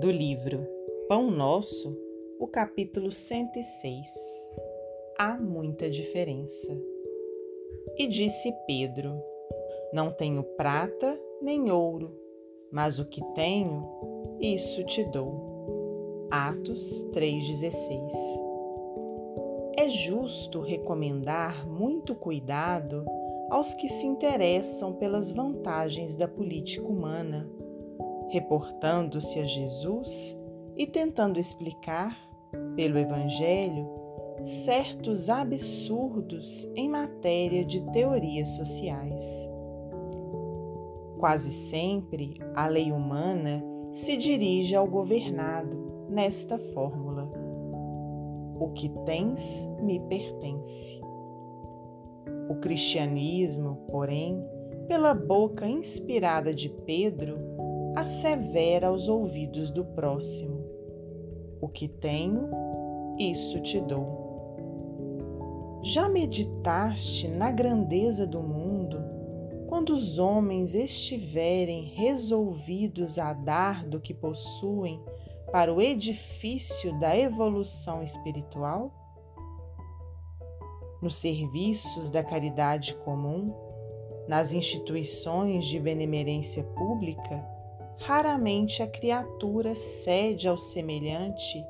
do livro Pão Nosso, o capítulo 106. Há muita diferença. E disse Pedro: Não tenho prata nem ouro, mas o que tenho, isso te dou. Atos 3,16 É justo recomendar muito cuidado aos que se interessam pelas vantagens da política humana reportando-se a Jesus e tentando explicar, pelo Evangelho, certos absurdos em matéria de teorias sociais. Quase sempre a lei humana se dirige ao governado nesta fórmula: O que tens me pertence. O cristianismo, porém, pela boca inspirada de Pedro, assevera aos ouvidos do próximo: O que tenho, isso te dou. Já meditaste na grandeza do mundo quando os homens estiverem resolvidos a dar do que possuem para o edifício da evolução espiritual? Nos serviços da caridade comum, nas instituições de benemerência pública, raramente a criatura cede ao semelhante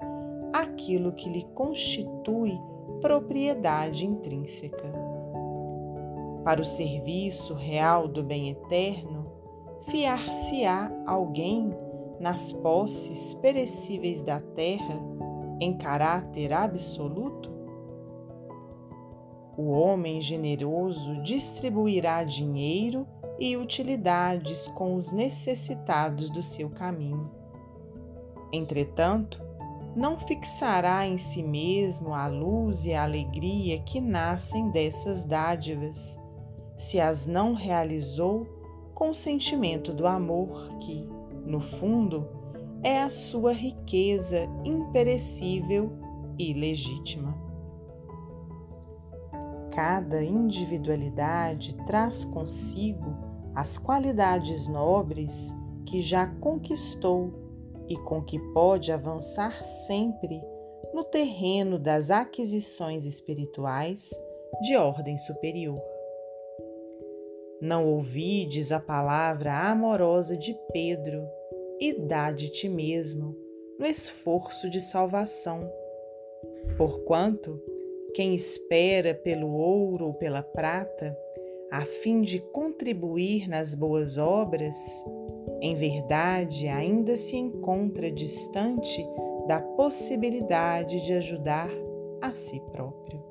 aquilo que lhe constitui propriedade intrínseca. Para o serviço real do bem eterno, fiar-se-á alguém nas posses perecíveis da terra em caráter absoluto? O homem generoso distribuirá dinheiro e utilidades com os necessitados do seu caminho. Entretanto, não fixará em si mesmo a luz e a alegria que nascem dessas dádivas, se as não realizou com o sentimento do amor que, no fundo, é a sua riqueza imperecível e legítima. Cada individualidade traz consigo as qualidades nobres que já conquistou e com que pode avançar sempre no terreno das aquisições espirituais de ordem superior. Não ouvides a palavra amorosa de Pedro e dá de ti mesmo no esforço de salvação, porquanto quem espera pelo ouro ou pela prata a fim de contribuir nas boas obras, em verdade ainda se encontra distante da possibilidade de ajudar a si próprio.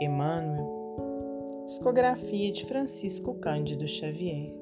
Emmanuel, psicografia de Francisco Cândido Xavier.